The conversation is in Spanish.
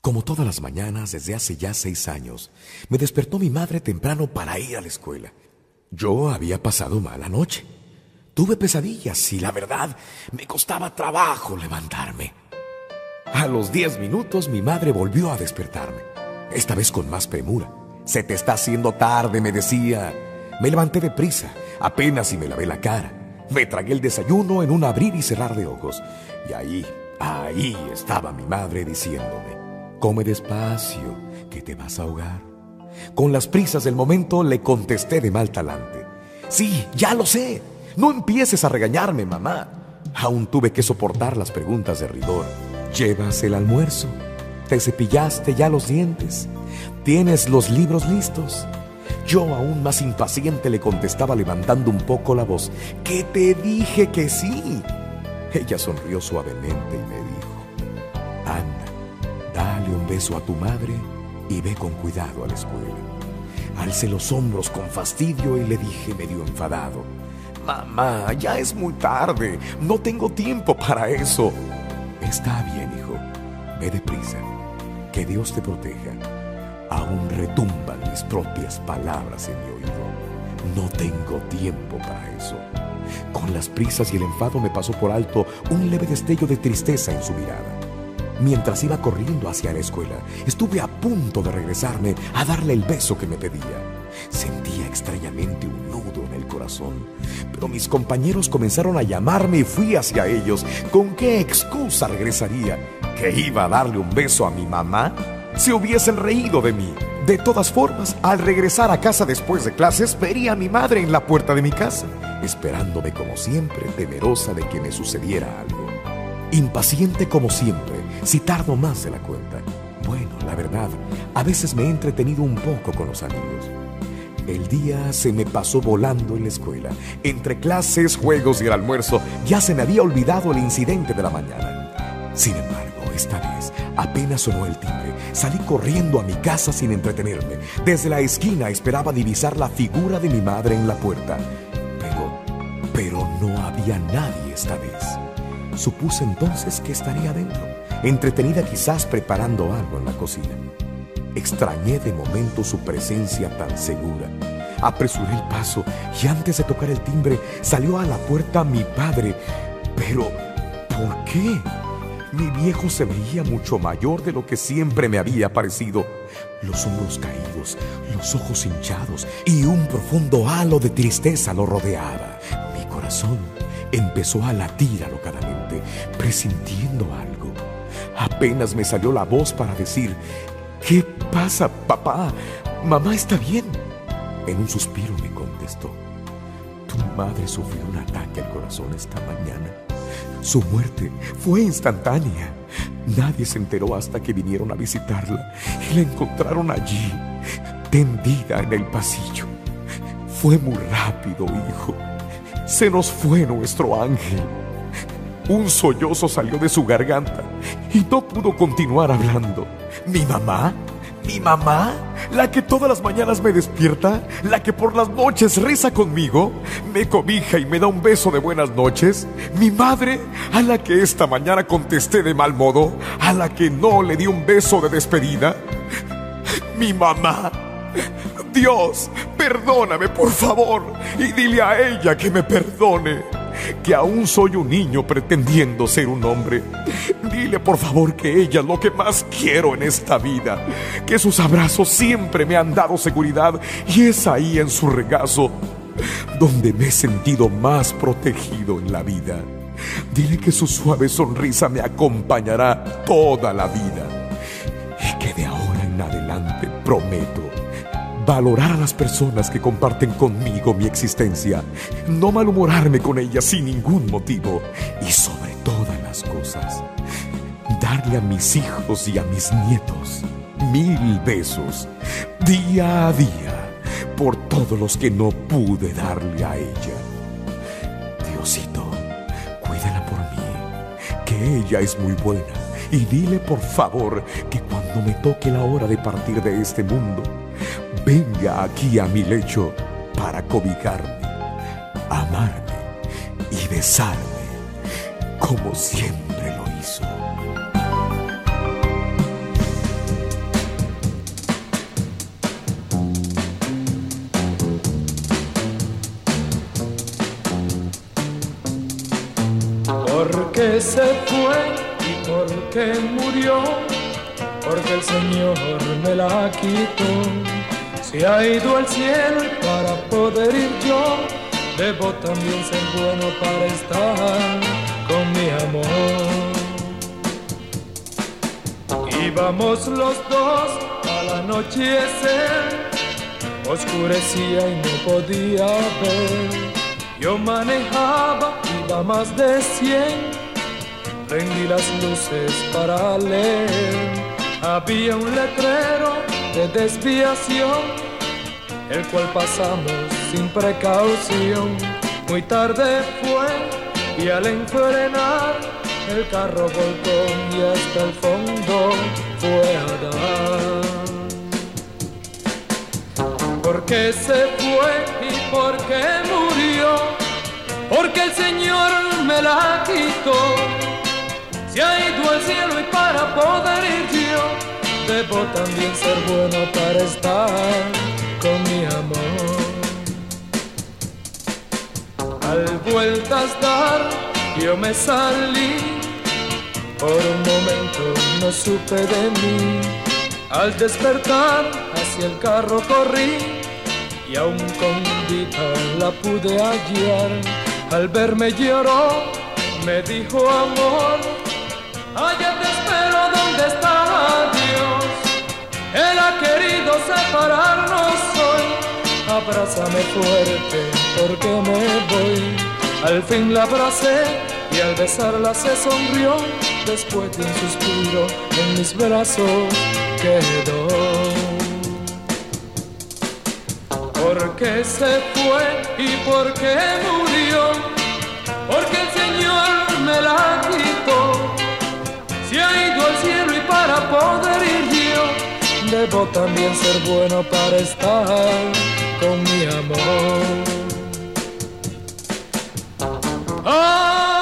Como todas las mañanas desde hace ya seis años, me despertó mi madre temprano para ir a la escuela. Yo había pasado mala noche. Tuve pesadillas y la verdad me costaba trabajo levantarme. A los diez minutos mi madre volvió a despertarme, esta vez con más premura. Se te está haciendo tarde, me decía. Me levanté deprisa, apenas y me lavé la cara. Me tragué el desayuno en un abrir y cerrar de ojos. Y ahí, ahí estaba mi madre diciéndome, come despacio, que te vas a ahogar. Con las prisas del momento le contesté de mal talante. Sí, ya lo sé. No empieces a regañarme, mamá. Aún tuve que soportar las preguntas de rigor. ¿Llevas el almuerzo? ¿Te cepillaste ya los dientes? ¿Tienes los libros listos? Yo aún más impaciente le contestaba levantando un poco la voz. Que te dije que sí. Ella sonrió suavemente y me dijo, beso a tu madre y ve con cuidado a la escuela. Alcé los hombros con fastidio y le dije medio enfadado, Mamá, ya es muy tarde, no tengo tiempo para eso. Está bien, hijo, ve deprisa, que Dios te proteja. Aún retumban mis propias palabras en mi oído. No tengo tiempo para eso. Con las prisas y el enfado me pasó por alto un leve destello de tristeza en su mirada. Mientras iba corriendo hacia la escuela, estuve a punto de regresarme a darle el beso que me pedía. Sentía extrañamente un nudo en el corazón, pero mis compañeros comenzaron a llamarme y fui hacia ellos. ¿Con qué excusa regresaría? ¿Que iba a darle un beso a mi mamá? Se hubiesen reído de mí. De todas formas, al regresar a casa después de clases, vería a mi madre en la puerta de mi casa, esperándome como siempre, temerosa de que me sucediera algo. Impaciente como siempre, si tardo más de la cuenta. Bueno, la verdad, a veces me he entretenido un poco con los amigos. El día se me pasó volando en la escuela. Entre clases, juegos y el almuerzo, ya se me había olvidado el incidente de la mañana. Sin embargo, esta vez, apenas sonó el timbre, salí corriendo a mi casa sin entretenerme. Desde la esquina esperaba divisar la figura de mi madre en la puerta. Pero, pero no había nadie esta vez. Supuse entonces que estaría adentro, entretenida quizás preparando algo en la cocina. Extrañé de momento su presencia tan segura. Apresuré el paso y antes de tocar el timbre salió a la puerta mi padre. Pero, ¿por qué? Mi viejo se veía mucho mayor de lo que siempre me había parecido. Los hombros caídos, los ojos hinchados y un profundo halo de tristeza lo rodeaba. Mi corazón empezó a latir alocadamente, presintiendo algo. Apenas me salió la voz para decir, ¿qué pasa, papá? Mamá está bien. En un suspiro me contestó, tu madre sufrió un ataque al corazón esta mañana. Su muerte fue instantánea. Nadie se enteró hasta que vinieron a visitarla y la encontraron allí, tendida en el pasillo. Fue muy rápido, hijo. Se nos fue nuestro ángel. Un sollozo salió de su garganta y no pudo continuar hablando. ¿Mi mamá? ¿Mi mamá? ¿La que todas las mañanas me despierta? ¿La que por las noches reza conmigo? ¿Me cobija y me da un beso de buenas noches? ¿Mi madre? ¿A la que esta mañana contesté de mal modo? ¿A la que no le di un beso de despedida? ¿Mi mamá? Dios, perdóname por favor y dile a ella que me perdone, que aún soy un niño pretendiendo ser un hombre. Dile por favor que ella es lo que más quiero en esta vida, que sus abrazos siempre me han dado seguridad y es ahí en su regazo donde me he sentido más protegido en la vida. Dile que su suave sonrisa me acompañará toda la vida y que de ahora en adelante prometo valorar a las personas que comparten conmigo mi existencia, no malhumorarme con ellas sin ningún motivo y sobre todas las cosas, darle a mis hijos y a mis nietos mil besos día a día por todos los que no pude darle a ella. Diosito, cuídala por mí, que ella es muy buena y dile por favor que cuando me toque la hora de partir de este mundo, venga aquí a mi lecho para cobijarme, amarme y besarme como siempre lo hizo. Qué se fue y por qué murió, porque el Señor me la quitó. Si ha ido al cielo para poder ir yo, debo también ser bueno para estar con mi amor. Íbamos los dos al anochecer, oscurecía y no podía ver. Yo manejaba, iba más de cien, prendí las luces para leer. Había un letrero de desviación, el cual pasamos sin precaución. Muy tarde fue y al enfrenar el carro volcó y hasta el fondo fue a dar. ¿Por qué se fue y por qué murió? Porque el Señor me la quitó. Se ha ido al cielo y para poder ir yo, debo también ser bueno para estar con mi amor. Al vueltas dar, yo me salí por un momento no supe de mí. Al despertar hacia el carro corrí y aún con la pude hallar. Al verme lloró, me dijo amor, allá te espero donde está Dios. Él ha querido separarnos hoy. Abrázame fuerte porque me voy. Al fin la abracé y al besarla se sonrió después de un suspiro en mis brazos quedó. qué se fue y por qué murió, porque el Señor me la quitó. Si ha ido al cielo y para poder ir yo, debo también ser bueno para estar con mi amor. Oh,